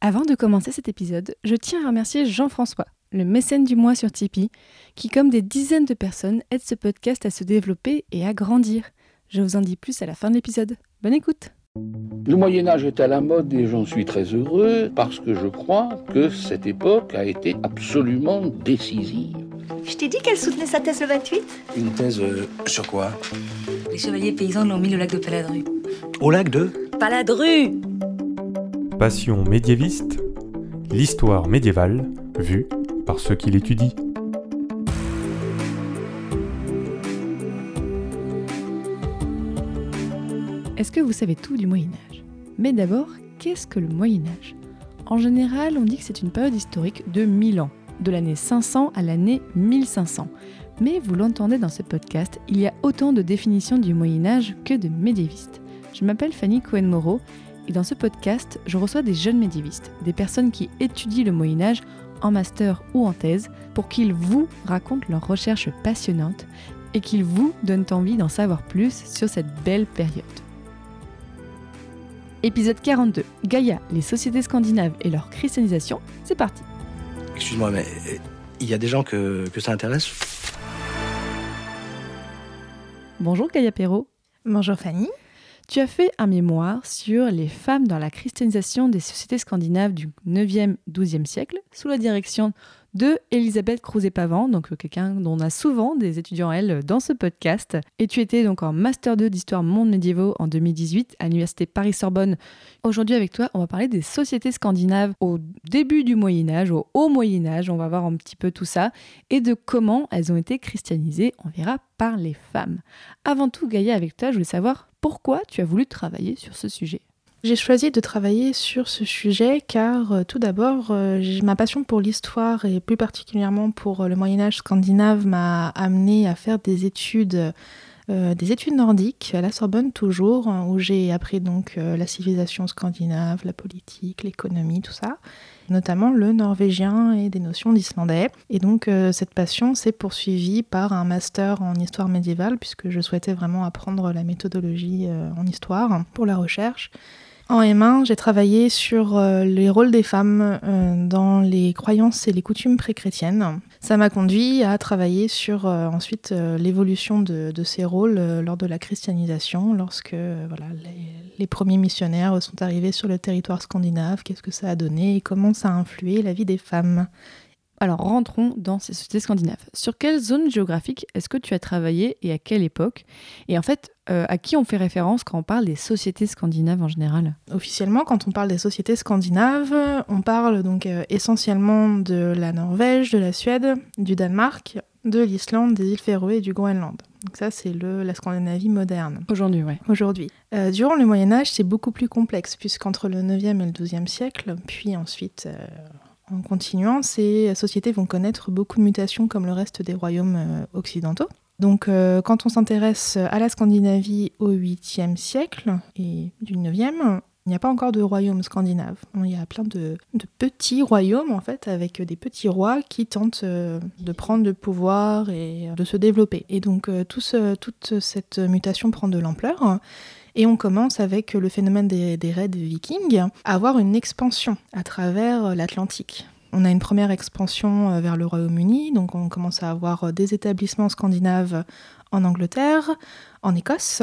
Avant de commencer cet épisode, je tiens à remercier Jean-François, le mécène du mois sur Tipeee, qui, comme des dizaines de personnes, aide ce podcast à se développer et à grandir. Je vous en dis plus à la fin de l'épisode. Bonne écoute Le Moyen Âge est à la mode et j'en suis très heureux parce que je crois que cette époque a été absolument décisive. Je t'ai dit qu'elle soutenait sa thèse le 28 Une thèse euh, sur quoi? Les chevaliers paysans l'ont mis au lac de Paladru. Au lac de? Paladru Passion médiéviste, l'histoire médiévale vue par ceux qui l'étudient. Est-ce que vous savez tout du Moyen Âge Mais d'abord, qu'est-ce que le Moyen Âge En général, on dit que c'est une période historique de 1000 ans, de l'année 500 à l'année 1500. Mais vous l'entendez dans ce podcast, il y a autant de définitions du Moyen Âge que de médiévistes. Je m'appelle Fanny Cohen-Moreau et dans ce podcast, je reçois des jeunes médiévistes, des personnes qui étudient le Moyen Âge en master ou en thèse pour qu'ils vous racontent leurs recherches passionnantes et qu'ils vous donnent envie d'en savoir plus sur cette belle période. Épisode 42, Gaïa, les sociétés scandinaves et leur christianisation, c'est parti. Excuse-moi, mais euh, il y a des gens que, que ça intéresse? Bonjour Gaïa Perrault. Bonjour Fanny. Tu as fait un mémoire sur les femmes dans la christianisation des sociétés scandinaves du 9e, 12e siècle, sous la direction de Elisabeth Crouzet-Pavant, donc euh, quelqu'un dont on a souvent des étudiants, elle, dans ce podcast. Et tu étais donc en Master 2 d'Histoire Monde Médiévaux en 2018 à l'Université Paris-Sorbonne. Aujourd'hui, avec toi, on va parler des sociétés scandinaves au début du Moyen-Âge, au haut Moyen-Âge, on va voir un petit peu tout ça, et de comment elles ont été christianisées, on verra, par les femmes. Avant tout, Gaïa, avec toi, je voulais savoir pourquoi tu as voulu travailler sur ce sujet. J'ai choisi de travailler sur ce sujet car euh, tout d'abord, euh, ma passion pour l'histoire et plus particulièrement pour euh, le Moyen Âge scandinave m'a amené à faire des études, des études nordiques à la Sorbonne toujours, hein, où j'ai appris donc la civilisation scandinave, la politique, l'économie, tout ça, notamment le norvégien et des notions d'islandais. Et donc cette passion s'est poursuivie par un master en histoire médiévale puisque je souhaitais vraiment apprendre la méthodologie en histoire pour la recherche. En M1, j'ai travaillé sur euh, les rôles des femmes euh, dans les croyances et les coutumes pré-chrétiennes. Ça m'a conduit à travailler sur euh, ensuite l'évolution de, ces rôles lors de la christianisation, lorsque les, premiers missionnaires sont arrivés sur le territoire scandinave, qu'est-ce que ça a donné et comment ça a influé la vie des femmes. Alors rentrons dans ces sociétés scandinaves. Sur quelle zone géographique est-ce que tu as travaillé et à quelle époque? Et en fait, euh, à qui on fait référence quand on parle des sociétés scandinaves en général? Officiellement, quand on parle des sociétés scandinaves, on parle donc euh, essentiellement de la Norvège, de la Suède, du Danemark, de l'Islande, des îles Féroé et du Groenland. Donc ça, c'est la Scandinavie moderne. Aujourd'hui, oui. Aujourd'hui. Euh, durant le Moyen Âge, c'est beaucoup plus complexe, puisqu'entre le 9e et le 12e siècle, puis ensuite en continuant, ces sociétés vont connaître beaucoup de mutations comme le reste des royaumes euh, occidentaux. Donc euh, quand on s'intéresse à la Scandinavie au 8e siècle et du 9e, il n'y a pas encore de royaume scandinave. Il y a plein de, petits royaumes en fait avec des petits rois qui tentent euh, de prendre le pouvoir et de se développer. Et donc toute cette mutation prend de l'ampleur. Et on commence avec le phénomène des, raids vikings à avoir une expansion à travers l'Atlantique. On a une première expansion euh, vers le Royaume-Uni, donc on commence à avoir euh, des établissements scandinaves en Angleterre, en Écosse.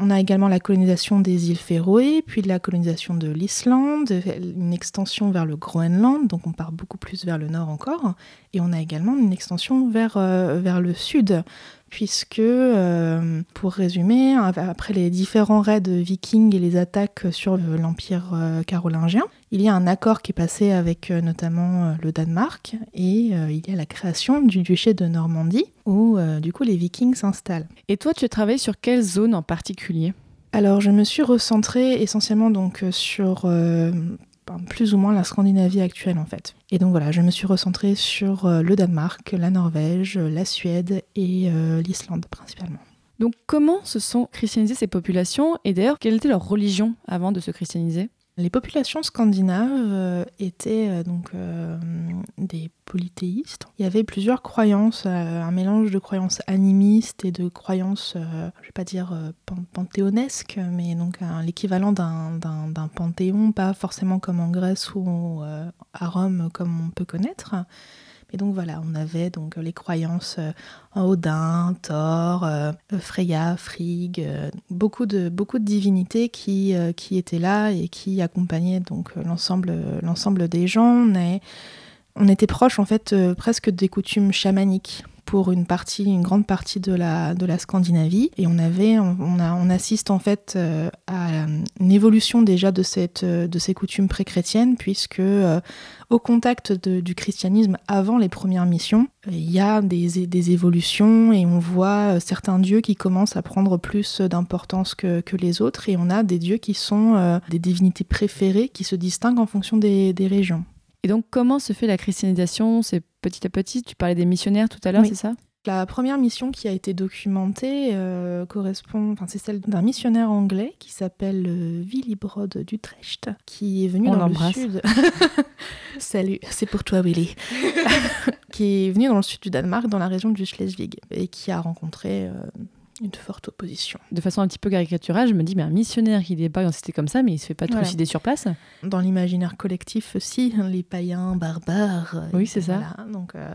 On a également la colonisation des îles Féroé, puis la colonisation de l'Islande, une extension vers le Groenland, donc on part beaucoup plus vers le nord encore. Et on a également une extension vers, euh, vers le sud, puisque, euh, pour résumer, après les différents raids vikings et les attaques sur l'Empire euh, carolingien, il y a un accord qui est passé avec euh, notamment le Danemark, et il y a la création du duché de Normandie, où du coup les vikings s'installent. Et toi, tu travailles sur quelle zone en particulier? Alors, je me suis recentrée essentiellement donc sur plus ou moins la Scandinavie actuelle en fait. Et donc voilà, je me suis recentrée sur euh, le Danemark, la Norvège, la Suède et euh, l'Islande principalement. Donc comment se sont christianisées ces populations? Et d'ailleurs quelle était leur religion avant de se christianiser? Les populations scandinaves euh, étaient euh, donc euh, des polythéistes. Il y avait plusieurs croyances, un mélange de croyances animistes et de croyances, je ne vais pas dire panthéonesques, mais donc l'équivalent d'un panthéon, pas forcément comme en Grèce ou à Rome comme on peut connaître. Et donc voilà, on avait donc les croyances euh, Odin, Thor, euh, Freya, Frigg, euh, beaucoup de divinités qui étaient là et qui accompagnaient donc l'ensemble l'ensemble des gens. On était proche en fait presque des coutumes chamaniques pour une partie, une grande partie de la, Scandinavie. Et on avait, on, a, on assiste en fait euh, à une évolution déjà de, ces coutumes pré-chrétiennes, puisque euh, au contact du christianisme avant les premières missions, il y a des, des évolutions et on voit euh, certains dieux qui commencent à prendre plus d'importance que, que, les autres et on a des dieux qui sont des divinités préférées qui se distinguent en fonction des régions. Et donc, comment se fait la christianisation? C'est petit à petit, tu parlais des missionnaires tout à l'heure, c'est ça? La première mission qui a été documentée euh, correspond, enfin c'est celle d'un missionnaire anglais qui s'appelle euh, Willibrod d'Utrecht, qui est venu dans le sud. Salut, c'est pour toi Willy. qui est venu dans le sud du Danemark, dans la région du Schleswig, et qui a rencontré euh, une forte opposition. De façon un petit peu caricaturale, je me dis, mais un missionnaire qui débarque dans c'était comme ça, mais il se fait pas trucider sur place Dans l'imaginaire collectif aussi, les païens barbares. Oui, c'est ça. Donc, euh,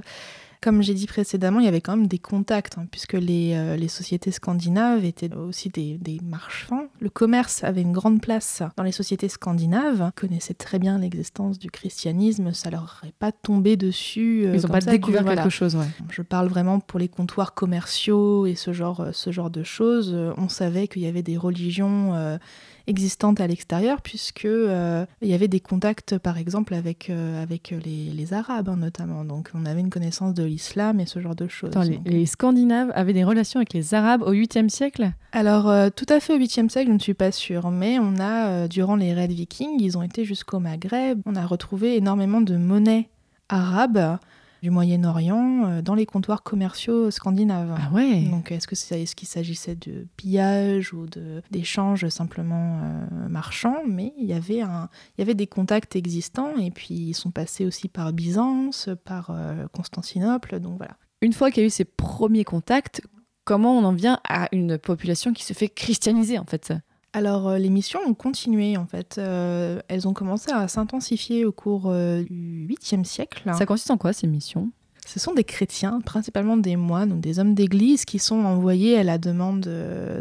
comme j'ai dit précédemment, il y avait quand même des contacts, hein, puisque les, euh, les, sociétés scandinaves étaient aussi des, des, marchands. Le commerce avait une grande place dans les sociétés scandinaves, Ils connaissaient très bien l'existence du christianisme, ça leur est pas tombé dessus. Euh, Ils n'ont pas découvert quelque chose, ouais. Je parle vraiment pour les comptoirs commerciaux et ce genre, euh, ce genre de choses. On savait qu'il y avait des religions existante à l'extérieur, puisque euh, il y avait des contacts, par exemple, avec, euh, avec les, les Arabes hein, notamment. Donc on avait une connaissance de l'islam et ce genre de choses. les, Scandinaves avaient des relations avec les Arabes au 8e siècle? Alors euh, tout à fait au 8e siècle, je ne suis pas sûre, mais on a, durant les raids vikings, ils ont été jusqu'au Maghreb, on a retrouvé énormément de monnaies arabes du Moyen-Orient euh, dans les comptoirs commerciaux scandinaves. Ah ouais Donc est-ce que c'est ce qu'il s'agissait de pillage ou d'échanges simplement euh, marchands? Mais il y avait un il y avait des contacts existants et puis ils sont passés aussi par Byzance, par euh, Constantinople, donc voilà. Une fois qu'il y a eu ces premiers contacts, comment on en vient à une population qui se fait christianiser en fait? Alors euh, les missions ont continué en fait. Euh, elles ont commencé à s'intensifier au cours euh, du 8e siècle. Ça consiste en quoi ces missions? Ce sont des chrétiens, principalement des moines ou des hommes d'église qui sont envoyés à la demande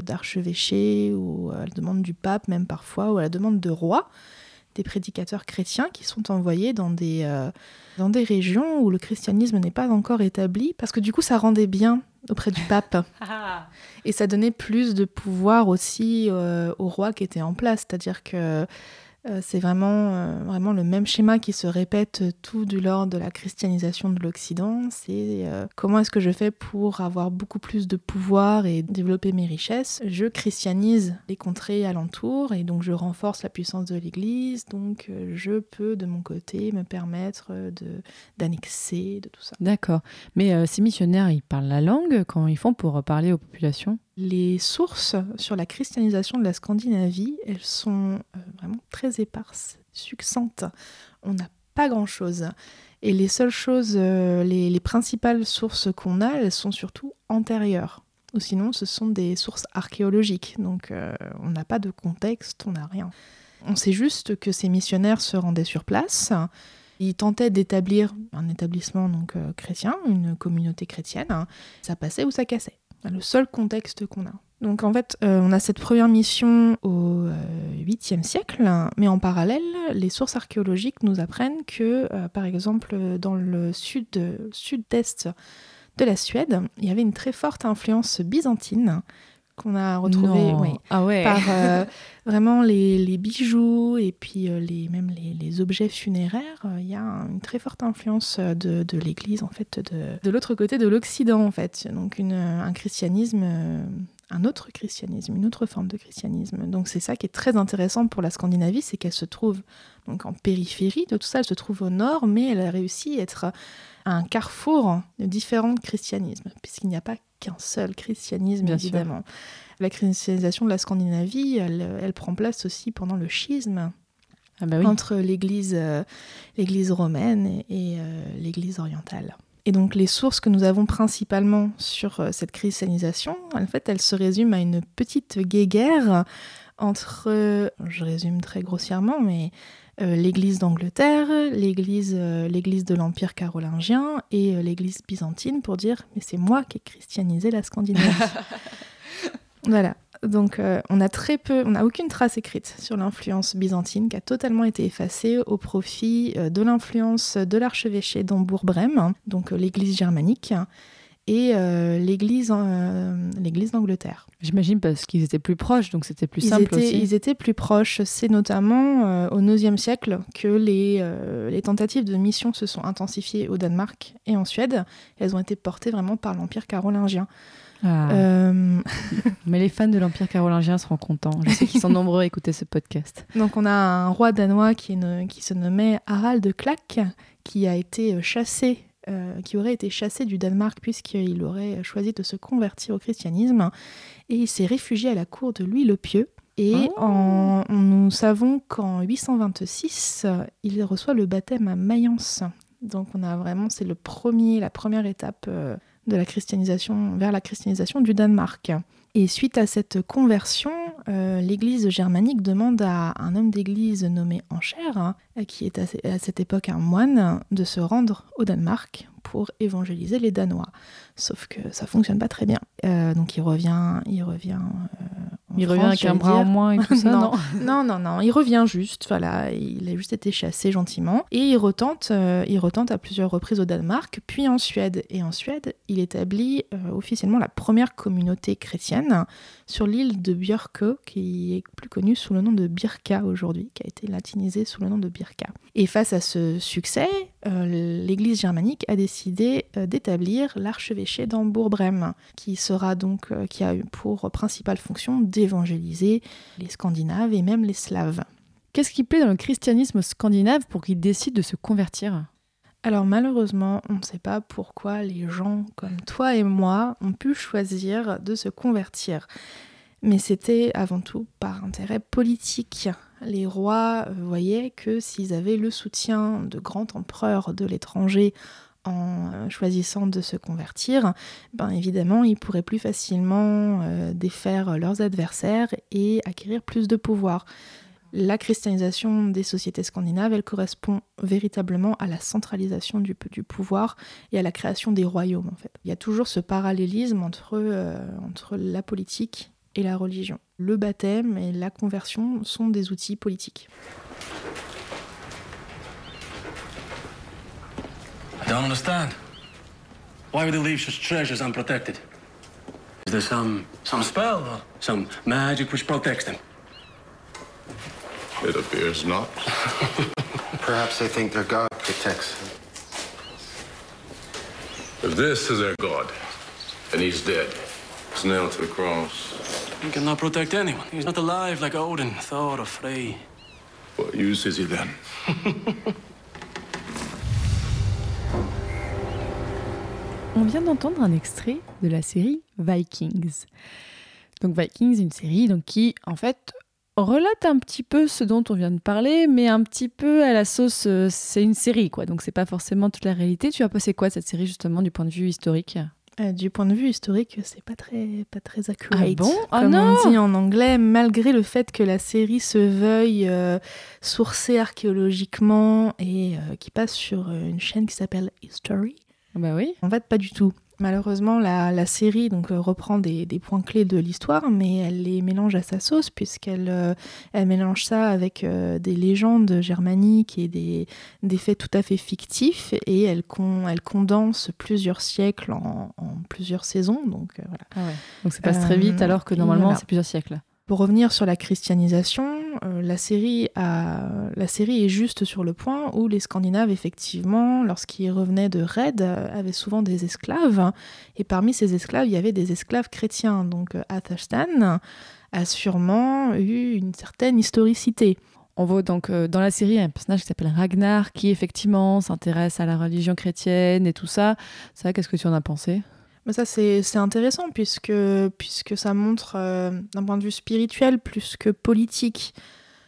d'archevêchés ou à la demande du pape même parfois ou à la demande de rois, des prédicateurs chrétiens qui sont envoyés dans des, dans des régions où le christianisme n'est pas encore établi parce que du coup ça rendait bien auprès du pape. Ah. Et ça donnait plus de pouvoir aussi euh, au roi qui était en place. C'est-à-dire que euh, c'est vraiment, euh, vraiment le même schéma qui se répète tout du lors de la christianisation de l'Occident. C'est euh, comment est-ce que je fais pour avoir beaucoup plus de pouvoir et développer mes richesses? Je christianise les contrées alentours et donc je renforce la puissance de l'Église. Donc je peux de mon côté me permettre de, d'annexer, de tout ça. D'accord. Mais ces missionnaires, ils parlent la langue quand ils font pour parler aux populations? Les sources sur la christianisation de la Scandinavie, elles sont euh, vraiment très éparses, succinctes. On n'a pas grand-chose. Et les seules choses, euh, les, principales sources qu'on a, elles sont surtout antérieures. Ou sinon, ce sont des sources archéologiques. Donc, euh, on n'a pas de contexte, on n'a rien. On sait juste que ces missionnaires se rendaient sur place. Ils tentaient d'établir un établissement donc chrétien, une communauté chrétienne. Ça passait ou ça cassait le seul contexte qu'on a. Donc en fait, euh, on a cette première mission au 8e euh, siècle, mais en parallèle, les sources archéologiques nous apprennent que, euh, par exemple, dans le sud, sud-est de la Suède, il y avait une très forte influence byzantine qu'on a retrouvé ah par euh, vraiment les, bijoux et puis euh, les, même les, objets funéraires. Euh, il y a une très forte influence de, l'Église, en fait, de, de l'autre côté de l'Occident, en fait. Donc une, un christianisme, un autre christianisme, une autre forme de christianisme. Donc c'est ça qui est très intéressant pour la Scandinavie, c'est qu'elle se trouve donc en périphérie de tout ça, elle se trouve au nord, mais elle a réussi à être un carrefour de différents christianismes, puisqu'il n'y a pas qu'un seul christianisme, évidemment. La christianisation de la Scandinavie, elle, prend place aussi pendant le schisme. Ah bah oui. entre l'Église euh, l'Église romaine et, et, euh, l'Église orientale. Et donc les sources que nous avons principalement sur euh, cette christianisation, en fait, elles se résument à une petite guéguerre entre, euh, je résume très grossièrement, mais euh, l'Église d'Angleterre, l'Église euh, l'Église de l'Empire carolingien et euh, l'Église byzantine pour dire mais c'est moi qui ai christianisé la Scandinavie. voilà. Donc euh, on a très peu, on n'a aucune trace écrite sur l'influence byzantine qui a totalement été effacée au profit euh, de l'influence de l'archevêché d'Hambourg-Brême, donc euh, l'Église germanique, et euh, l'Église euh, l'Église d'Angleterre. J'imagine parce qu'ils étaient plus proches, donc c'était plus Ils simple étaient, aussi. ils étaient plus proches. C'est notamment euh, au IXe siècle que les, les tentatives de mission se sont intensifiées au Danemark et en Suède. Elles ont été portées vraiment par l'Empire carolingien. Ah. Euh, Mais les fans de l'Empire carolingien seront contents. Je sais qu'ils sont nombreux à écouter ce podcast. donc on a un roi danois qui, est ne- qui se nommait Harald Klak, qui a été euh, chassé. euh, qui aurait été chassé du Danemark puisqu'il aurait choisi de se convertir au christianisme et il s'est réfugié à la cour de Louis le Pieux et Oh. en- nous savons qu'en 826 euh, il reçoit le baptême à Mayence donc on a vraiment c'est le premier la première étape euh, de la christianisation vers la christianisation du Danemark et suite à cette conversion, euh, l'Église germanique demande à un homme d'Église nommé Ancher, hein, qui est à, ce- à cette époque un moine, de se rendre au Danemark pour évangéliser les Danois. Sauf que ça fonctionne pas très bien. Euh, donc il revient, il revient. Il revient avec un bras en moins et tout ça, non, Non, non, non, il revient juste, voilà, il a juste été chassé gentiment. Et il retente, euh, il retente à plusieurs reprises au Danemark, puis en Suède. Et en Suède, il établit euh, officiellement la première communauté chrétienne sur l'île de Björkö, qui est plus connue sous le nom de Birka aujourd'hui, qui a été latinisée sous le nom de Birka. Et face à ce succès, euh, l'Église germanique a décidé d'établir l'archevêché d'Hambourg-Brême, qui sera donc, qui a eu pour principale fonction d'évangéliser les Scandinaves et même les Slaves. Qu'est-ce qui plaît dans le christianisme scandinave pour qu'ils décident de se convertir? Alors malheureusement, on ne sait pas pourquoi les gens comme toi et moi ont pu choisir de se convertir. Mais c'était avant tout par intérêt politique. Les rois voyaient que s'ils avaient le soutien de grands empereurs de l'étranger en euh, choisissant de se convertir, ben évidemment, ils pourraient plus facilement euh, défaire leurs adversaires et acquérir plus de pouvoir. La christianisation des sociétés scandinaves, elle correspond véritablement à la centralisation du, du pouvoir et à la création des royaumes. En fait. Il y a toujours ce parallélisme entre, euh, entre la politique et la religion. Le baptême et la conversion sont des outils politiques. Don't understand. Why would they leave such treasures unprotected? Is there some some spell or some magic which protects them? It appears not. Perhaps they think their God protects. them. If this is their God, and he's dead, he's nailed to the cross, He cannot protect anyone. He's not alive like Odin, Thor, or Frey. what use is he then? On vient d'entendre un extrait de la série Vikings. Donc Vikings, une série donc, qui, en fait, relate un petit peu ce dont on vient de parler, mais un petit peu à la sauce. euh, c'est une série, quoi. Donc c'est pas forcément toute la réalité. Tu as passé quoi de cette série, justement, du point de vue historique? Euh, du point de vue historique, c'est pas très, pas très accurate. Ah bon? Oh Comme non on dit en anglais, malgré le fait que la série se veuille euh, sourcée archéologiquement et euh, qui passe sur euh, une chaîne qui s'appelle History. Bah oui. En fait, pas du tout. Malheureusement, la, la série donc, euh, reprend des, des points clés de l'histoire, mais elle les mélange à sa sauce, puisqu'elle euh, elle mélange ça avec euh, des légendes germaniques et des, des faits tout à fait fictifs, et elle, con- elle condense plusieurs siècles en, en plusieurs saisons. Donc, euh, voilà. Ah ouais. Donc ça passe très vite, alors que normalement, voilà. c'est plusieurs siècles. Pour revenir sur la christianisation, euh, la, série a- la série est juste sur le point où les Scandinaves, effectivement, lorsqu'ils revenaient de raids, euh, avaient souvent des esclaves. Et parmi ces esclaves, il y avait des esclaves chrétiens. Donc euh, Athelstan a sûrement eu une certaine historicité. On voit donc dans la série un personnage qui s'appelle Ragnar, qui effectivement s'intéresse à la religion chrétienne et tout ça. Ça, qu'est-ce que tu en as pensé? Mais ça, c'est intéressant puisque, puisque ça montre, euh, d'un point de vue spirituel plus que politique,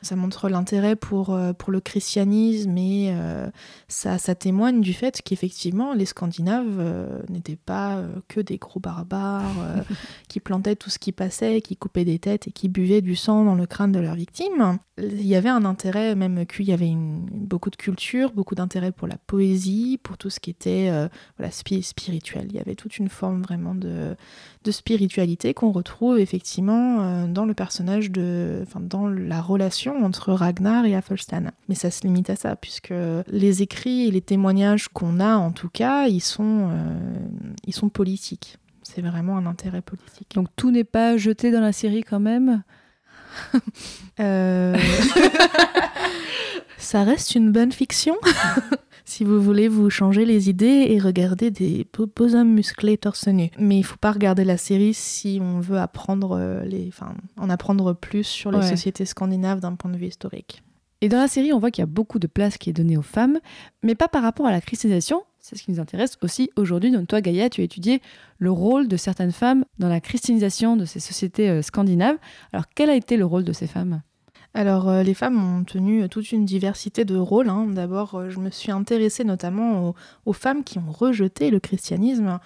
Ça montre l'intérêt pour, euh, pour le christianisme et euh, ça, ça témoigne du fait qu'effectivement, les Scandinaves euh, n'étaient pas euh, que des gros barbares qui plantaient tout ce qui passait, qui coupaient des têtes et qui buvaient du sang dans le crâne de leurs victimes. Il y avait un intérêt, même qu'il y avait une- beaucoup de culture, beaucoup d'intérêt pour la poésie, pour tout ce qui était voilà, spi- spirituel. Il y avait toute une forme vraiment de, de spiritualité qu'on retrouve effectivement dans le personnage de, enfin, dans la relation entre Ragnar et Athelstan. Mais ça se limite à ça, puisque les écrits et les témoignages qu'on a, en tout cas, ils sont, euh, ils sont politiques. C'est vraiment un intérêt politique. Donc tout n'est pas jeté dans la série quand même? Euh, ça reste une bonne fiction. si vous voulez vous changer les idées et regarder des beaux, hommes musclés torse nu. Mais il faut pas regarder la série si on veut apprendre euh, les, enfin, en apprendre plus sur les Ouais. sociétés scandinaves d'un point de vue historique. Et dans la série, on voit qu'il y a beaucoup de place qui est donnée aux femmes, mais pas par rapport à la christianisation. C'est ce qui nous intéresse aussi aujourd'hui. Donc toi, Gaïa, tu as étudié le rôle de certaines femmes dans la christianisation de ces sociétés euh, scandinaves. Alors quel a été le rôle de ces femmes? Alors, euh, les femmes ont tenu toute une diversité de rôles. hein. D'abord, euh, je me suis intéressée notamment aux, femmes qui ont rejeté le christianisme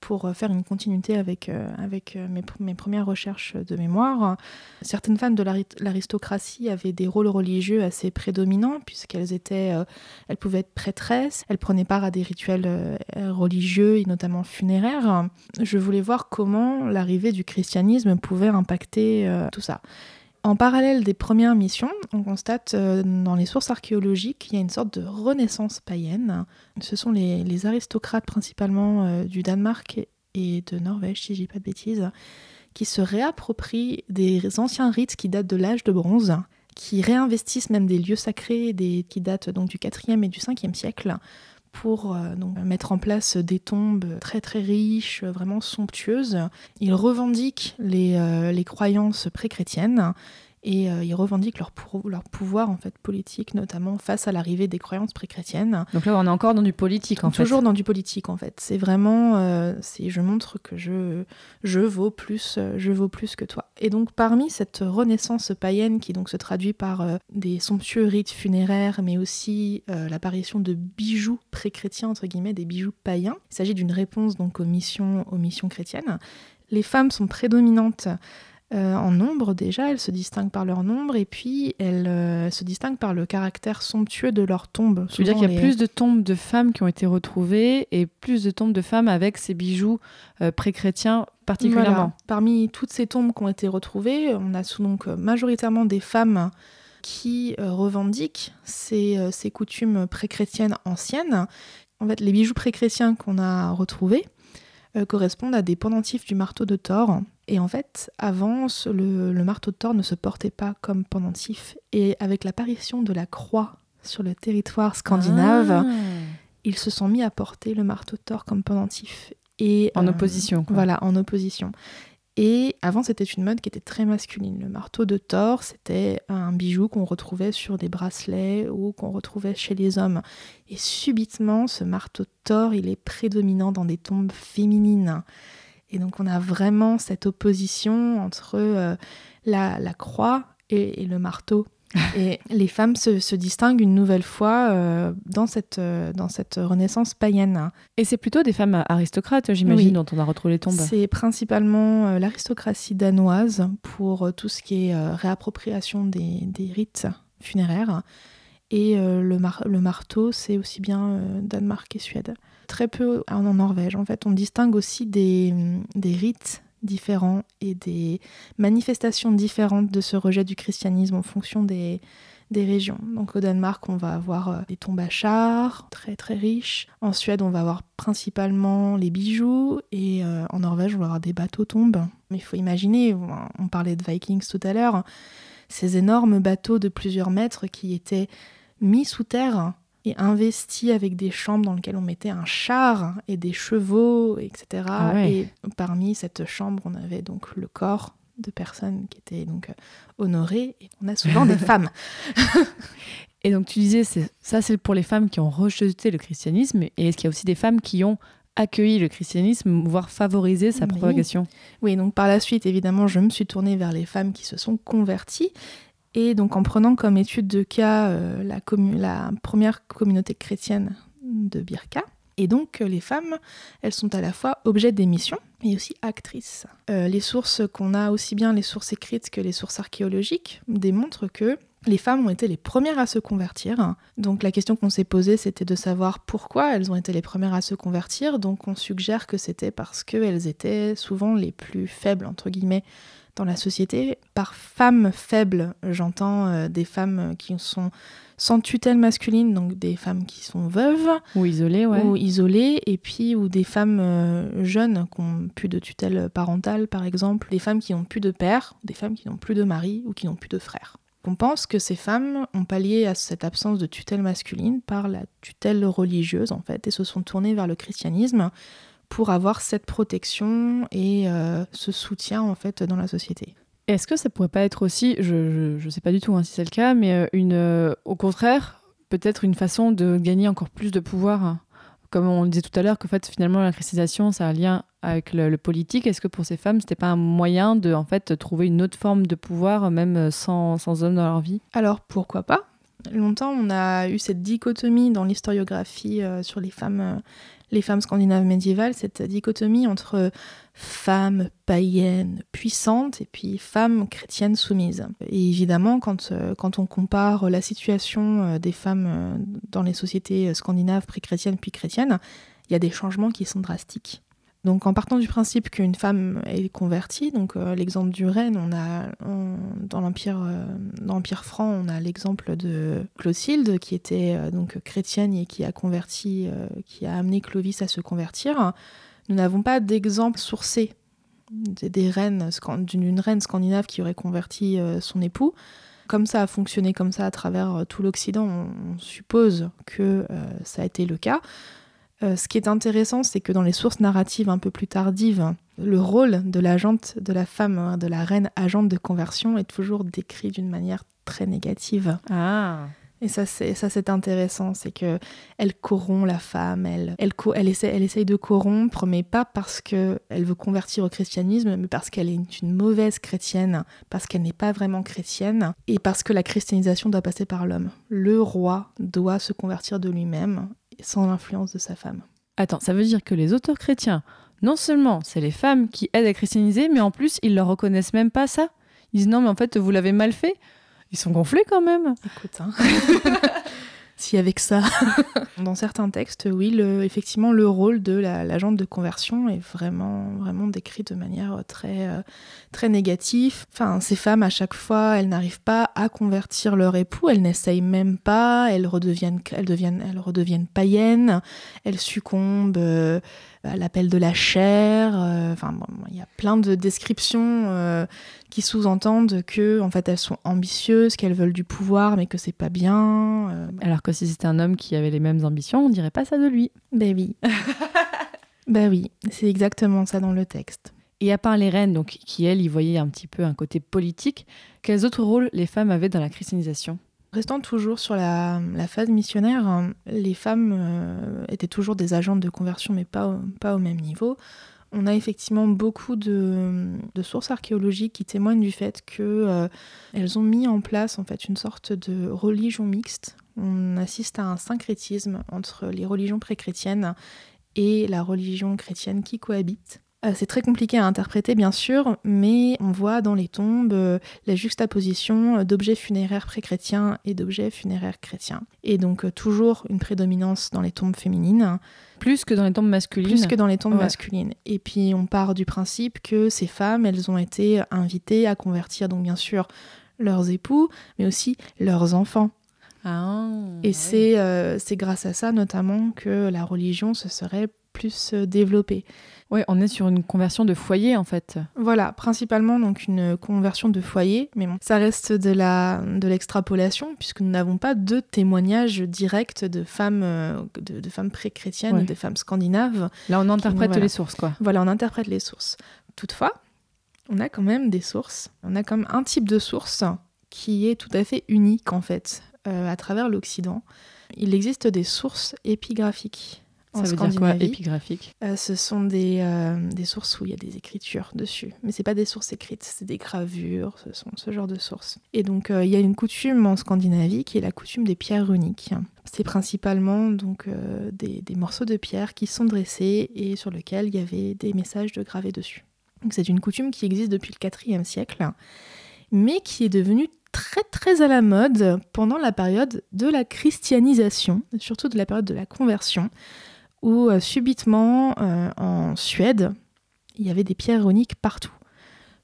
pour euh, faire une continuité avec, euh, euh, mes, pr- mes premières recherches de mémoire. Certaines femmes de l'ari- l'aristocratie avaient des rôles religieux assez prédominants puisqu'elles étaient, euh, elles pouvaient être prêtresses, elles prenaient part à des rituels euh, religieux et notamment funéraires. Je voulais voir comment l'arrivée du christianisme pouvait impacter euh, tout ça. En parallèle des premières missions, on constate euh, dans les sources archéologiques qu'il y a une sorte de renaissance païenne. Ce sont les, aristocrates principalement euh, du Danemark et- de Norvège, si je pas de bêtises, qui se réapproprient des anciens rites qui datent de l'âge de bronze, qui réinvestissent même des lieux sacrés qui datent donc du 4e et du 5e siècle pour euh, mettre en place des tombes très très riches, vraiment somptueuses. Ils revendiquent les, euh, les croyances pré-chrétiennes et euh, ils revendiquent leur, pour- leur pouvoir en fait politique, notamment face à l'arrivée des croyances pré-chrétiennes. Donc là, on est encore dans du politique en fait. Toujours dans du politique en fait. C'est vraiment, euh, c'est je montre que je, je vaux plus, euh, je vaux plus que toi. Et donc parmi cette renaissance païenne qui donc se traduit par euh, des somptueux rites funéraires, mais aussi l'apparition de bijoux pré-chrétiens entre guillemets, des bijoux païens. Il s'agit d'une réponse donc aux missions, aux missions chrétiennes. Les femmes sont prédominantes euh, en nombre déjà, elles se distinguent par leur nombre et puis elles euh, se distinguent par le caractère somptueux de leur tombe. Je veux dire qu'il y a plus de tombes de femmes qui ont été retrouvées et plus de tombes de femmes avec ces bijoux euh, pré-chrétiens particulièrement. Voilà. Parmi toutes ces tombes qui ont été retrouvées, on a donc majoritairement des femmes qui revendiquent ces, ces coutumes pré-chrétiennes anciennes. En fait, les bijoux pré-chrétiens qu'on a retrouvés correspondent à des pendentifs du marteau de Thor. Et en fait, avant, le, le marteau de Thor ne se portait pas comme pendentif. Et avec l'apparition de la croix sur le territoire scandinave, Ah. ils se sont mis à porter le marteau de Thor comme pendentif. Et, En euh, opposition, quoi. Voilà, en opposition. Et avant, c'était une mode qui était très masculine. Le marteau de Thor, c'était un bijou qu'on retrouvait sur des bracelets ou qu'on retrouvait chez les hommes. Et subitement, ce marteau de Thor, il est prédominant dans des tombes féminines. Et donc, on a vraiment cette opposition entre euh, la, la croix et, et le marteau. Et les femmes se, se distinguent une nouvelle fois euh, dans, cette, euh, dans cette renaissance païenne. Et c'est plutôt des femmes aristocrates, j'imagine, Oui. dont on a retrouvé les tombes. C'est principalement l'aristocratie danoise pour tout ce qui est réappropriation des, des rites funéraires. Et le, mar- le marteau, c'est aussi bien Danemark et Suède. Très peu en, Norvège. En fait, on distingue aussi des, rites différents et des manifestations différentes de ce rejet du christianisme en fonction des, régions. Donc au Danemark, on va avoir euh, des tombes à chars, très très riches. En Suède, on va avoir principalement les bijoux. Et euh, en Norvège, on va avoir des bateaux tombes. Mais il faut imaginer, on parlait de Vikings tout à l'heure, ces énormes bateaux de plusieurs mètres qui étaient mis sous terre et investis avec des chambres dans lesquelles on mettait un char et des chevaux, etc. Ah ouais. Et parmi cette chambre, on avait donc le corps de personnes qui étaient donc euh, honorées. Et on a souvent des femmes. Et donc tu disais, ça c'est pour les femmes qui ont rejeté le christianisme, et est-ce qu'il y a aussi des femmes qui ont accueilli le christianisme, voire favorisé sa Oui. propagation? Oui, donc par la suite, évidemment, je me suis tournée vers les femmes qui se sont converties. Et donc en prenant comme étude de cas euh, la, première communauté chrétienne de Birka. Et donc les femmes, elles sont à la fois objets d'émission mais aussi actrices. les sources qu'on a, aussi bien les sources écrites que les sources archéologiques, démontrent que les femmes ont été les premières à se convertir. Donc la question qu'on s'est posée, c'était de savoir pourquoi elles ont été les premières à se convertir. Donc on suggère que c'était parce qu'elles étaient souvent les plus faibles, entre guillemets, dans la société. Par femmes faibles, j'entends euh, des femmes qui sont sans tutelle masculine, donc des femmes qui sont veuves. Ou isolées, ouais. Ou isolées, et puis ou des femmes euh, jeunes qui n'ont plus de tutelle parentale, par exemple. Des femmes qui n'ont plus de père, des femmes qui n'ont plus de mari ou qui n'ont plus de frère. On pense que ces femmes ont pallié à cette absence de tutelle masculine par la tutelle religieuse en fait et se sont tournées vers le christianisme pour avoir cette protection et euh, ce soutien en fait dans la société. Est-ce que ça pourrait pas être aussi, je ne sais pas du tout hein, si c'est le cas, mais euh, une, euh, au contraire, peut-être une façon de gagner encore plus de pouvoir hein comme on disait tout à l'heure, que fait, finalement, la christianisation, ça a un lien avec le, politique. Est-ce que pour ces femmes, c'était pas un moyen de en fait, trouver une autre forme de pouvoir, même sans, sans hommes dans leur vie? Alors, pourquoi pas? Longtemps, on a eu cette dichotomie dans l'historiographie euh, sur les femmes, euh, les femmes scandinaves médiévales, cette dichotomie entre femmes païennes puissantes et puis femmes chrétiennes soumises. Et évidemment, quand, euh, quand on compare la situation des femmes dans les sociétés scandinaves pré-chrétiennes puis chrétiennes, il y a des changements qui sont drastiques. Donc en partant du principe qu'une femme est convertie, donc l'exemple du Rennes, on a dans l'empire l'empire franc, on a l'exemple de Clotilde qui était donc chrétienne et qui a converti, qui a amené Clovis à se convertir. Nous n'avons pas d'exemple sourcé des, reines, d'une reine scandinave qui aurait converti euh, son époux. Comme ça a fonctionné comme ça à travers euh, tout l'Occident, on, suppose que euh, ça a été le cas. Ce qui est intéressant, c'est que dans les sources narratives un peu plus tardives, le rôle de l'agente, de la femme, hein, de la reine agente de conversion est toujours décrit d'une manière très négative. Ah. Et ça, c'est ça, c'est intéressant, c'est que elle corrompt la femme, elle, elle, elle, essaie, elle essaye de corrompre, mais pas parce que elle veut convertir au christianisme, mais parce qu'elle est une mauvaise chrétienne, parce qu'elle n'est pas vraiment chrétienne, et parce que la christianisation doit passer par l'homme. Le roi doit se convertir de lui-même, sans l'influence de sa femme. Attends, ça veut dire que les auteurs chrétiens, non seulement c'est les femmes qui aident à christianiser, mais en plus ils leur reconnaissent même pas ça. Ils disent non, mais en fait vous l'avez mal fait. Ils sont gonflés quand même. Écoute, hein. si avec ça. Dans certains textes, oui, le, effectivement, le rôle de l'agente de conversion est vraiment, vraiment décrit de manière très, euh, très négative. Enfin, ces femmes, à chaque fois, elles n'arrivent pas à convertir leur époux, elles n'essayent même pas, elles redeviennent, elles deviennent, elles redeviennent païennes, elles succombent. Euh, à l'appel de la chair. Euh, enfin, il y a plein de descriptions qui sous-entendent que en fait elles sont ambitieuses, qu'elles veulent du pouvoir, mais que c'est pas bien. Euh, Alors que si c'était un homme qui avait les mêmes ambitions, on dirait pas ça de lui. Ben oui. ben oui, c'est exactement ça dans le texte. Et à part les reines, donc qui elles y voyaient un petit peu un côté politique, quels autres rôles les femmes avaient dans la christianisation? Restant toujours sur la, phase missionnaire, hein, les femmes euh, étaient toujours des agentes de conversion, mais pas pas au même niveau. On a effectivement beaucoup de, sources archéologiques qui témoignent du fait qu'elles euh, ont mis en place en fait une sorte de religion mixte. On assiste à un syncrétisme entre les religions pré-chrétiennes et la religion chrétienne qui cohabitent. Euh, c'est très compliqué à interpréter, bien sûr, mais on voit dans les tombes euh, la juxtaposition d'objets funéraires pré-chrétiens et d'objets funéraires chrétiens. Et donc, euh, toujours une prédominance dans les tombes féminines. Plus que dans les tombes masculines. Plus que dans les tombes masculines. Et puis, on part du principe que ces femmes, elles ont été invitées à convertir, donc bien sûr, leurs époux, mais aussi leurs enfants. Ah, et c'est grâce à ça, notamment, que la religion se serait plus développée. Oui, on est sur une conversion de foyer en fait. Voilà, principalement donc une conversion de foyer, mais bon, ça reste de la de l'extrapolation puisque nous n'avons pas de témoignages directs de femmes euh, de, femmes pré-chrétiennes, de femmes scandinaves. Là, on interprète les sources quoi. Voilà, on interprète les sources. Toutefois, on a quand même des sources. On a comme un type de source qui est tout à fait unique en fait euh, à travers l'Occident. Il existe des sources épigraphiques en Ça veut dire quoi, épigraphique? Euh, ce sont des, euh, des sources où il y a des écritures dessus. Mais c'est pas des sources écrites, c'est des gravures, ce sont ce genre de sources. Et donc euh, il y a une coutume en Scandinavie qui est la coutume des pierres runiques. C'est principalement donc des, des morceaux de pierre qui sont dressés et sur lesquels il y avait des messages de gravés dessus. Donc c'est une coutume qui existe depuis le IVe siècle, mais qui est devenue très très à la mode pendant la période de la christianisation, surtout de la période de la conversion où euh, subitement, euh, en Suède, il y avait des pierres runiques partout.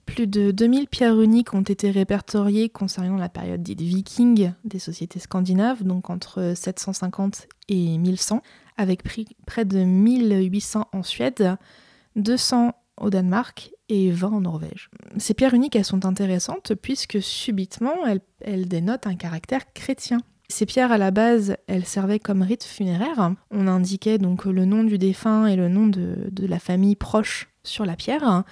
Plus de 2000 pierres runiques ont été répertoriées concernant la période dite viking des sociétés scandinaves, donc entre 750 et 1100, avec près de 1800 en Suède, 200 au Danemark et 20 en Norvège. Ces pierres uniques, elles sont intéressantes puisque subitement, elles dénotent un caractère chrétien. Ces pierres, à la base, elles servaient comme rite funéraire. On indiquait donc le nom du défunt et le nom de, la famille proche sur la pierre.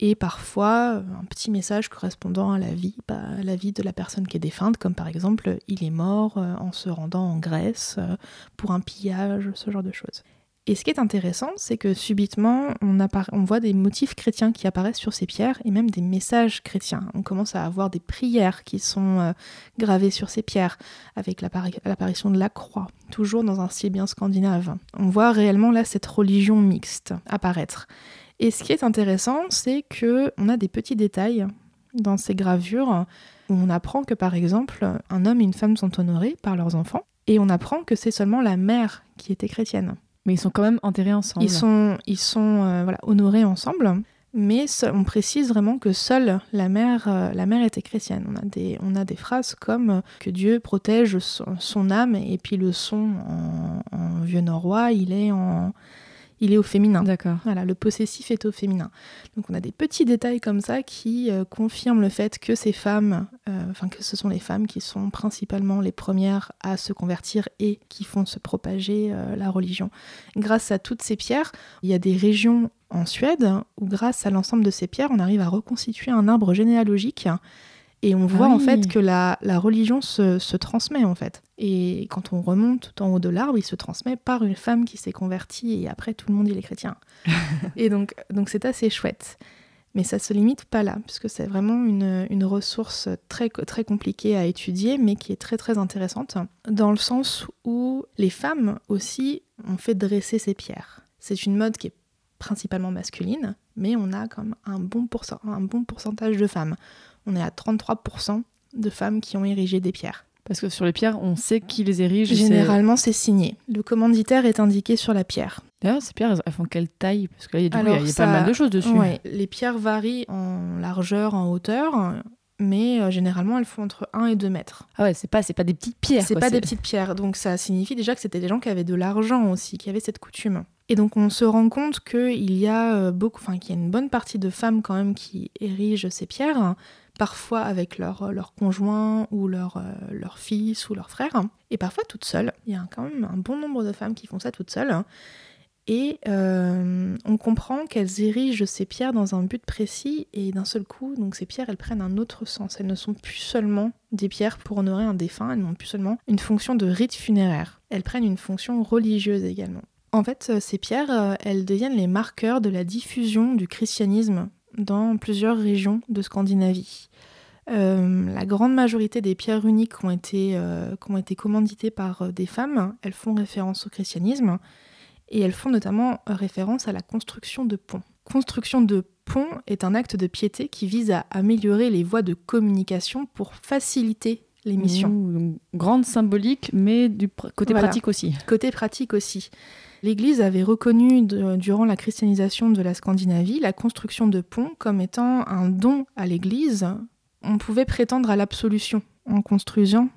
Et parfois, un petit message correspondant à la vie, bah, de la personne qui est défunte, comme par exemple, il est mort euh, en se rendant en Grèce euh, pour un pillage, ce genre de choses. Et ce qui est intéressant, c'est que subitement, on, voit des motifs chrétiens qui apparaissent sur ces pierres et même des messages chrétiens. On commence à avoir des prières qui sont euh, gravées sur ces pierres avec l'appari- l'apparition de la croix, toujours dans un style bien scandinave. On voit réellement là cette religion mixte apparaître. Et ce qui est intéressant, c'est que on a des petits détails dans ces gravures où on apprend que par exemple, un homme et une femme sont honorés par leurs enfants et on apprend que c'est seulement la mère qui était chrétienne. Mais ils sont quand même enterrés ensemble. Ils sont, ils sont euh, voilà, honorés ensemble, mais on précise vraiment que seule la mère, euh, la mère était chrétienne. On a des, on a des phrases comme euh, que Dieu protège son, son âme, et puis le son en, en vieux norrois, il est, en, il est au féminin. D'accord. Voilà, le possessif est au féminin. Donc on a des petits détails comme ça qui euh, confirment le fait que ces femmes, euh, enfin que ce sont les femmes qui sont principalement les premières à se convertir et qui font se propager euh, la religion. Grâce à toutes ces pierres, il y a des régions en Suède où grâce à l'ensemble de ces pierres, on arrive à reconstituer un arbre généalogique et on voit en oui. fait que la, la religion se, se transmet en fait. Et quand on remonte tout en haut de l'arbre, il se transmet par une femme qui s'est convertie et après tout le monde il est chrétien. et donc donc c'est assez chouette. Mais ça se limite pas là, puisque c'est vraiment une, une ressource très, très compliquée à étudier, mais qui est très très intéressante, dans le sens où les femmes aussi ont fait dresser ces pierres. C'est une mode qui est principalement masculine, mais on a comme un bon, pourcent- un bon pourcentage de femmes. On est à 33% de femmes qui ont érigé des pierres. Parce que sur les pierres, on sait qui les érige. Généralement, c'est signé. Le commanditaire est indiqué sur la pierre. D'ailleurs, ces pierres, elles font quelle taille? Parce que là, il y a, coup, y ça- pas mal de choses dessus. Ouais, les pierres varient en largeur, en hauteur, mais euh, généralement elles font entre 1 et 2 mètres. Ah ouais, c'est pas, c'est pas des petites pierres. C'est pas des petites pierres, donc ça signifie déjà que c'était des gens qui avaient de l'argent aussi, qui avaient cette coutume. Et donc on se rend compte qu'il y a euh, beaucoup, enfin qu'il y a une bonne partie de femmes quand même qui érigent ces pierres, parfois avec leur, leur conjoint ou leur, euh, leur fils ou leur frère, et parfois toutes seules. Il y a quand même un bon nombre de femmes qui font ça toutes seules. Et euh, on comprend qu'elles érigent ces pierres dans un but précis et d'un seul coup, donc ces pierres, elles prennent un autre sens. Elles ne sont plus seulement des pierres pour honorer un défunt, elles n'ont plus seulement une fonction de rite funéraire. Elles prennent une fonction religieuse également. En fait, euh, ces pierres, euh, elles deviennent les marqueurs de la diffusion du christianisme dans plusieurs régions de Scandinavie. Euh, la grande majorité des pierres uniques ont été, euh, qui ont été commanditées par euh, des femmes, elles font référence au christianisme et elles font notamment référence à la construction de ponts. Construction de ponts est un acte de piété qui vise à améliorer les voies de communication pour faciliter les missions. Grande symbolique, mais du pr- côté Voilà. pratique aussi. Côté pratique aussi. L'Église avait reconnu durant la christianisation de la Scandinavie la construction de ponts comme étant un don à l'Église. On pouvait prétendre à l'absolution en construisant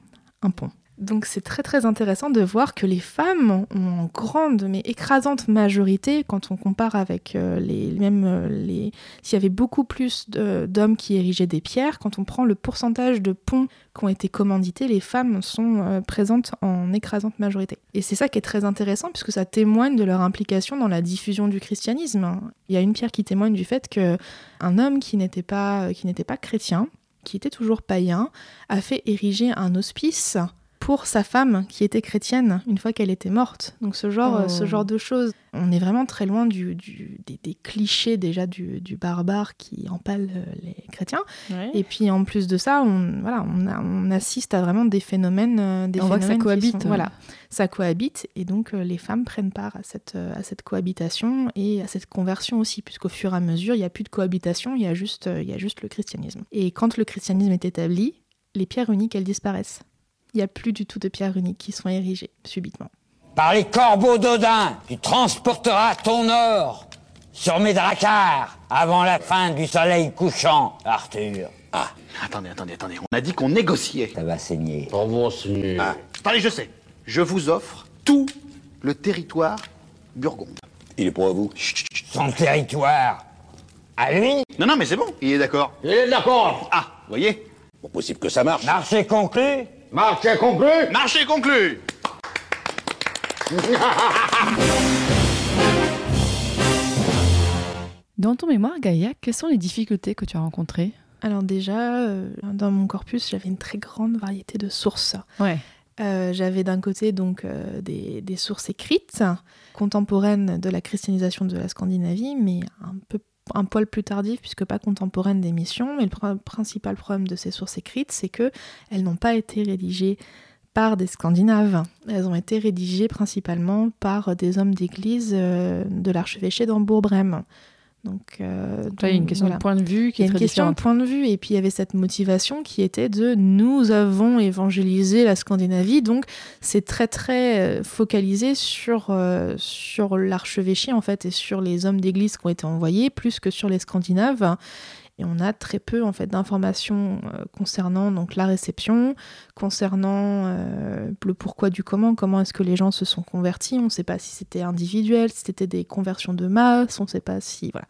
un pont. Donc c'est très très intéressant de voir que les femmes ont en grande mais écrasante majorité, quand on compare avec euh, les euh, les, s'il y avait beaucoup plus d'hommes qui érigeaient des pierres, quand on prend le pourcentage de ponts qui ont été commandités, les femmes sont euh, présentes en écrasante majorité. Et c'est ça qui est très intéressant puisque ça témoigne de leur implication dans la diffusion du christianisme. Il y a une pierre qui témoigne du fait que un homme qui n'était pas qui n'était pas chrétien, qui était toujours païen, a fait ériger un hospice pour sa femme qui était chrétienne une fois qu'elle était morte. Donc ce genre, Oh. ce genre de choses. On est vraiment très loin du, du- des, des clichés déjà du, du barbare qui empale euh, les chrétiens. Et puis en plus de ça, on, voilà, on, a- on assiste à vraiment des phénomènes. euh, Des On voit que ça phénomènes qui cohabite, sont- ouais. voilà, ça cohabite et donc euh, les femmes prennent part à cette, euh, à cette cohabitation et à cette conversion aussi, puisqu'au fur et à mesure, il n'y a plus de cohabitation, il y, a juste, euh, il y a juste le christianisme. Et quand le christianisme est établi, les pierres uniques, elles disparaissent. Il n'y a plus du tout de pierres uniques qui sont érigées subitement. Par les corbeaux d'Odin, tu transporteras ton or sur mes dracars avant la fin du soleil couchant, Arthur. Ah, attendez, attendez, attendez. On a dit qu'on négociait. Ça va saigner. Oh, bon, c'est... Ah, attendez, je sais. Je vous offre tout le territoire burgonde. Il est pour vous. Son territoire. À lui Non, non, mais c'est bon. Il est d'accord. Il est d'accord. Ah, vous voyez Pas possible que ça marche. Marché conclu Marché conclu Marché conclu Dans ton mémoire, Gaïa, quelles sont les difficultés que tu as rencontrées Alors déjà, euh, dans mon corpus, j'avais une très grande variété de sources. Ouais. Euh, j'avais d'un côté donc euh, des, des sources écrites contemporaines de la christianisation de la Scandinavie, mais un peu un poil plus tardives puisque pas contemporaines des missions. Mais le pr- principal problème de ces sources écrites, c'est que elles n'ont pas été rédigées par des Scandinaves. Elles ont été rédigées principalement par des hommes d'église euh, de l'archevêché d'Hambourg-Brême. Donc, euh, Il y a une question voilà. de point de vue qui Il y est a une très question de point de vue et puis il y avait cette motivation qui était de nous avons évangélisé la Scandinavie donc c'est très très euh, focalisé sur euh, sur l'archevêché en fait et sur les hommes d'église qui ont été envoyés plus que sur les Scandinaves et on a très peu en fait d'informations euh, concernant donc la réception, concernant euh, le pourquoi du comment, comment est-ce que les gens se sont convertis. On ne sait pas si c'était individuel, si c'était des conversions de masse, on ne sait pas si voilà.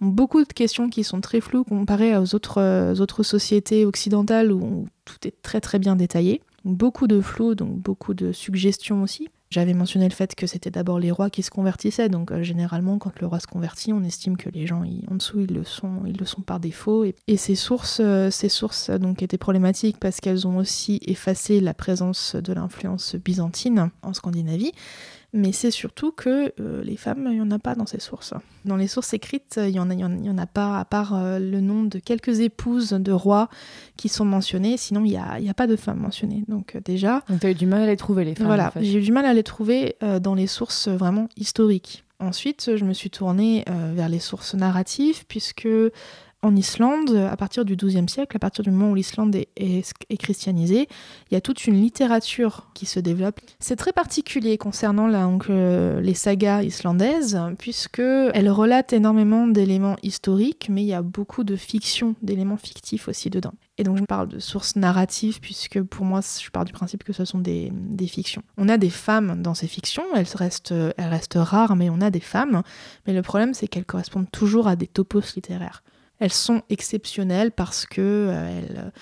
Beaucoup de questions qui sont très floues comparées aux autres euh, autres sociétés occidentales où tout est très très bien détaillé. Beaucoup de flou, donc beaucoup de suggestions aussi. J'avais mentionné le fait que c'était d'abord les rois qui se convertissaient, donc euh, généralement quand le roi se convertit, on estime que les gens en dessous ils le sont, par défaut. Et, ces sources, euh, ces sources donc étaient problématiques parce qu'elles ont aussi effacé la présence de l'influence byzantine en Scandinavie. Mais c'est surtout que euh, les femmes, il n'y en a pas dans ces sources. Dans les sources écrites, il n'y en, a- en, pas, à part euh, le nom de quelques épouses de rois qui sont mentionnées. Sinon, il n'y a, pas de femmes mentionnées. Donc euh, déjà, Donc tu as eu du mal à les trouver, les femmes. voilà, en fait. j'ai eu du mal à les trouver dans les sources vraiment historiques. Ensuite, je me suis tournée vers les sources narratives, puisque en Islande, à partir du XIIe siècle, à partir du moment où l'Islande est, christianisée, il y a toute une littérature qui se développe. C'est très particulier concernant euh, les sagas islandaises, puisque elles relatent énormément d'éléments historiques, mais il y a beaucoup de fiction, d'éléments fictifs aussi dedans. Et donc je parle de sources narratives, puisque pour moi, je pars du principe que ce sont des, fictions. On a des femmes dans ces fictions, elles restent rares, mais on a des femmes. Mais le problème, c'est qu'elles correspondent toujours à des topos littéraires. Elles sont exceptionnelles parce que euh, elles,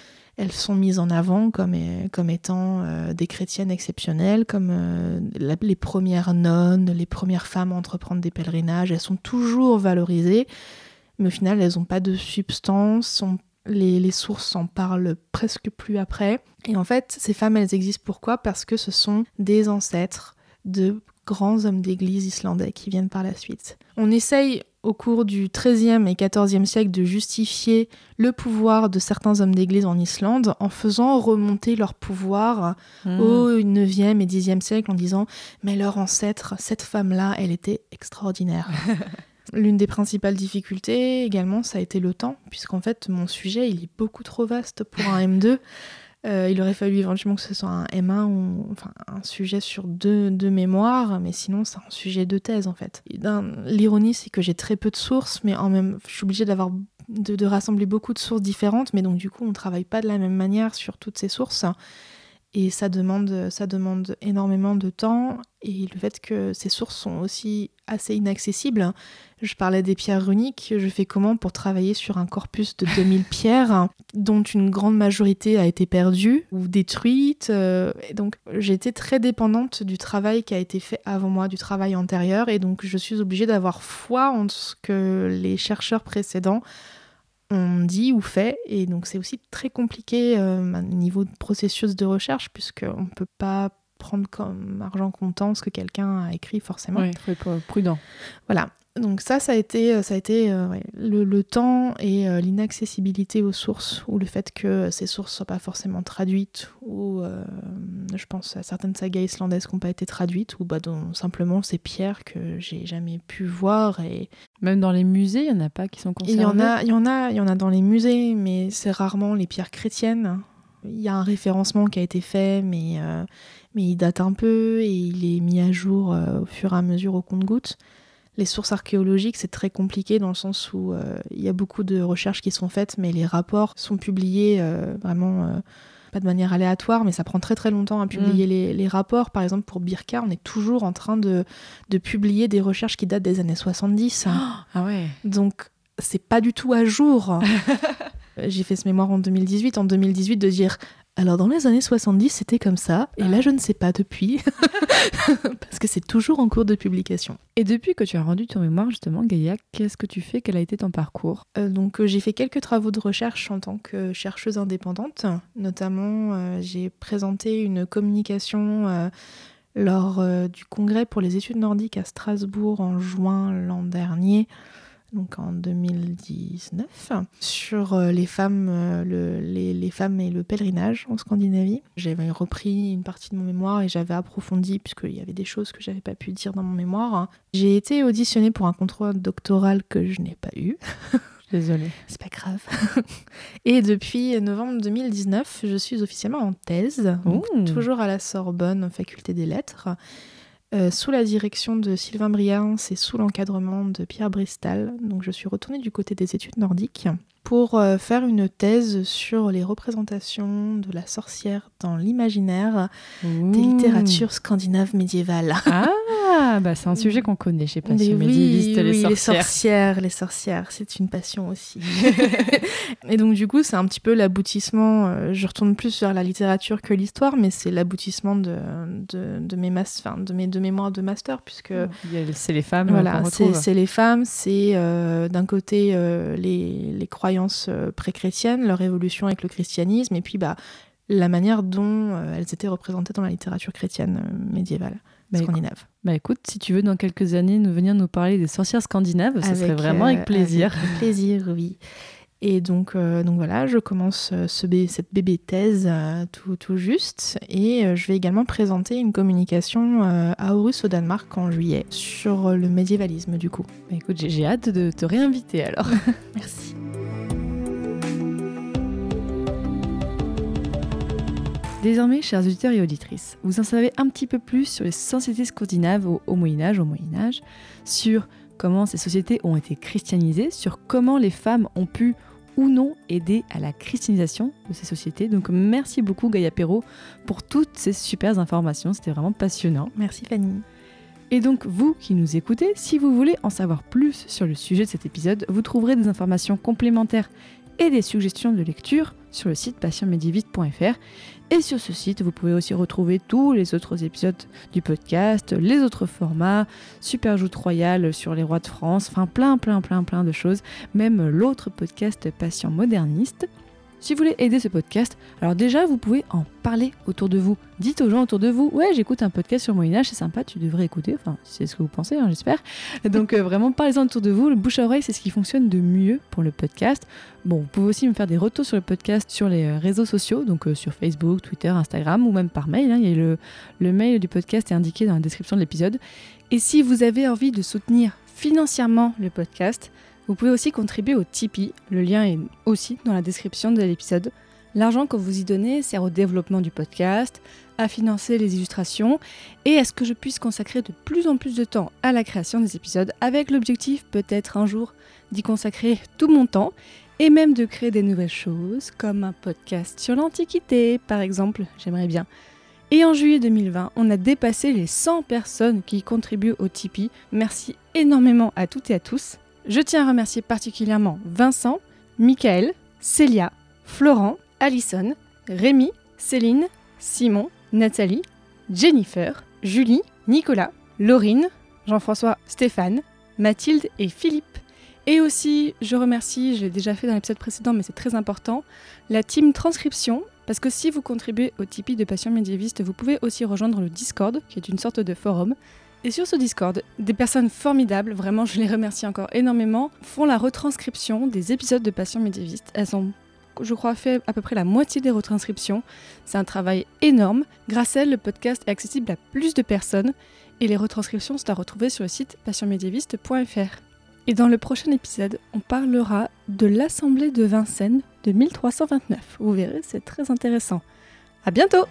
elles sont mises en avant comme, euh, étant euh, des chrétiennes exceptionnelles, comme euh, les premières nonnes, les premières femmes à entreprendre des pèlerinages. Elles sont toujours valorisées, mais au final, elles n'ont pas de substance. les sources en parlent presque plus après. Et en fait, ces femmes, elles existent pourquoi? Parce que ce sont des ancêtres de grands hommes d'église islandais qui viennent par la suite. On essaye au cours du XIIIe et XIVe siècle de justifier le pouvoir de certains hommes d'église en Islande en faisant remonter leur pouvoir Mhm. au 9e et 10e siècle en disant mais leur ancêtre, cette femme-là, elle était extraordinaire. L'une des principales difficultés également, ça a été le temps, puisqu'en fait, mon sujet, il est beaucoup trop vaste pour un M2. Euh, il aurait fallu éventuellement que ce soit un M1 ou un sujet sur deux, mémoires, mais sinon, c'est un sujet de thèse en fait. L'ironie, c'est que j'ai très peu de sources, mais en même, je suis obligée d'avoir de rassembler beaucoup de sources différentes, mais donc du coup, on ne travaille pas de la même manière sur toutes ces sources. Et ça demande, ça demande énormément de temps. Et le fait que ces sources sont aussi assez inaccessibles. Je parlais des pierres runiques. Je fais comment pour travailler sur un corpus de 2000 pierres, dont une grande majorité a été perdue ou détruite. euh, et donc, j'étais très dépendante du travail qui a été fait avant moi, du travail antérieur. Et donc, je suis obligée d'avoir foi en ce que les chercheurs précédents on dit ou fait. Et donc c'est aussi très compliqué euh, au niveau de processus de recherche, puisqu'on ne peut pas prendre comme argent comptant ce que quelqu'un a écrit forcément. Oui, il faut être prudent. Voilà. Donc ça, ça a été, ça a été euh, ouais, le, le, temps et euh, l'inaccessibilité aux sources, ou le fait que ces sources ne soient pas forcément traduites, ou euh, je pense à certaines sagas islandaises qui n'ont pas été traduites, ou bah, dont simplement ces pierres que j'ai jamais pu voir. Et... Même dans les musées, il n'y en a pas qui sont conservées Il y en a, y en a, il y en a dans les musées, mais c'est rarement les pierres chrétiennes. Il y a un référencement qui a été fait, mais, euh, mais il date un peu et il est mis à jour euh, au fur et à mesure au compte-gouttes. Les sources archéologiques, c'est très compliqué dans le sens où euh, il y a beaucoup de recherches qui sont faites, mais les rapports sont publiés euh, vraiment euh, pas de manière aléatoire, mais ça prend très très longtemps à publier Mm. les, les rapports. Par exemple, pour Birka, on est toujours en train de, de publier des recherches qui datent des années 70. Ah ouais. Donc, c'est pas du tout à jour. J'ai fait ce mémoire en 2018. En 2018, de dire alors dans les années 70, c'était comme ça, et là je ne sais pas depuis, parce que c'est toujours en cours de publication. Et depuis que tu as rendu ton mémoire, justement, Gaïa, qu'est-ce que tu fais? Quel a été ton parcours? Euh, donc euh, j'ai fait quelques travaux de recherche en tant que chercheuse indépendante. Notamment, euh, j'ai présenté une communication lors du congrès pour les études nordiques à Strasbourg en juin l'an dernier, donc en 2019, sur euh, les femmes, euh, le- les, les femmes et le pèlerinage en Scandinavie. J'avais repris une partie de mon mémoire et j'avais approfondi puisqu'il y avait des choses que j'avais pas pu dire dans mon mémoire. J'ai été auditionnée pour un contrôle doctoral que je n'ai pas eu. Désolée. C'est pas grave. Et depuis novembre 2019, je suis officiellement en thèse, donc toujours à la Sorbonne, faculté des lettres, euh, sous la direction de Sylvain Briand et sous l'encadrement de Pierre Bristal. Donc je suis retournée du côté des études nordiques pour euh, faire une thèse sur les représentations de la sorcière dans l'imaginaire des littératures scandinaves médiévales. Ah, bah c'est un sujet qu'on connaît chez Passion oui, médiéviste, les oui, sorcières. les sorcières, les sorcières, c'est une passion aussi. et donc du coup, c'est un petit peu l'aboutissement. euh, je retourne plus vers la littérature que l'histoire, mais c'est l'aboutissement de, de, de mes mas- enfin, de mes de mémoires de master, puisque C'est les femmes voilà, qu'on c'est les femmes, c'est euh, d'un côté euh, les, les croyances euh, pré-chrétiennes, leur évolution avec le christianisme, et puis bah la manière dont euh, elles étaient représentées dans la littérature chrétienne euh, médiévale Bah, écoute- scandinave. Bah écoute, si tu veux dans quelques années nous venir nous parler des sorcières scandinaves, ça serait vraiment avec plaisir. avec plaisir, oui. Et donc, euh, donc voilà, je commence ce bé- cette bébé thèse euh, tout, tout juste. Et euh, je vais également présenter une communication à Aarhus au Danemark en juillet sur le médiévalisme du coup. Bah écoute, j'ai hâte de te réinviter alors. Merci. Désormais, chers auditeurs et auditrices, vous en savez un petit peu plus sur les sociétés scandinaves au, au Moyen Âge, au Moyen Âge, sur comment ces sociétés ont été christianisées, sur comment les femmes ont pu ou non aider à la christianisation de ces sociétés. Donc merci beaucoup Gaïa Perrault pour toutes ces super informations, c'était vraiment passionnant. Merci Fanny. Et donc vous qui nous écoutez, si vous voulez en savoir plus sur le sujet de cet épisode, vous trouverez des informations complémentaires et des suggestions de lecture sur le site passionmédiéviste.fr. Et sur ce site, vous pouvez aussi retrouver tous les autres épisodes du podcast, les autres formats, Super Joute Royale sur les rois de France, enfin plein, plein, plein, plein de choses, même l'autre podcast Patient Moderniste. Si vous voulez aider ce podcast, alors déjà, vous pouvez en parler autour de vous. Dites aux gens autour de vous, ouais, j'écoute un podcast sur Moyen-Âge, c'est sympa, tu devrais écouter. Enfin, c'est ce que vous pensez, hein, j'espère. Donc euh, vraiment, parlez-en autour de vous. Le bouche à oreille, c'est ce qui fonctionne de mieux pour le podcast. Bon, vous pouvez aussi me faire des retours sur le podcast sur les euh, réseaux sociaux, donc euh, sur Facebook, Twitter, Instagram, ou même par mail. hein. Y a le mail du podcast est indiqué dans la description de l'épisode. Et si vous avez envie de soutenir financièrement le podcast, vous pouvez aussi contribuer au Tipeee. Le lien est aussi dans la description de l'épisode. L'argent que vous y donnez sert au développement du podcast, à financer les illustrations et à ce que je puisse consacrer de plus en plus de temps à la création des épisodes avec l'objectif peut-être un jour d'y consacrer tout mon temps et même de créer des nouvelles choses comme un podcast sur l'Antiquité par exemple, j'aimerais bien. Et en juillet 2020, on a dépassé les 100 personnes qui contribuent au Tipeee. Merci énormément à toutes et à tous. Je tiens à remercier particulièrement Vincent, Michael, Célia, Florent, Alison, Rémi, Céline, Simon, Nathalie, Jennifer, Julie, Nicolas, Laurine, Jean-François, Stéphane, Mathilde et Philippe. Et aussi, je remercie, je l'ai déjà fait dans l'épisode précédent, mais c'est très important, la team transcription. Parce que si vous contribuez au Tipeee de Passion médiéviste, vous pouvez aussi rejoindre le Discord, qui est une sorte de forum. Et sur ce Discord, des personnes formidables, vraiment je les remercie encore énormément, font la retranscription des épisodes de Passion médiéviste. Elles ont, je crois, fait à peu près la moitié des retranscriptions. C'est un travail énorme. Grâce à elles, le podcast est accessible à plus de personnes et les retranscriptions sont à retrouver sur le site passionmédiéviste.fr. Et dans le prochain épisode, on parlera de l'Assemblée de Vincennes de 1329. Vous verrez, c'est très intéressant. À bientôt!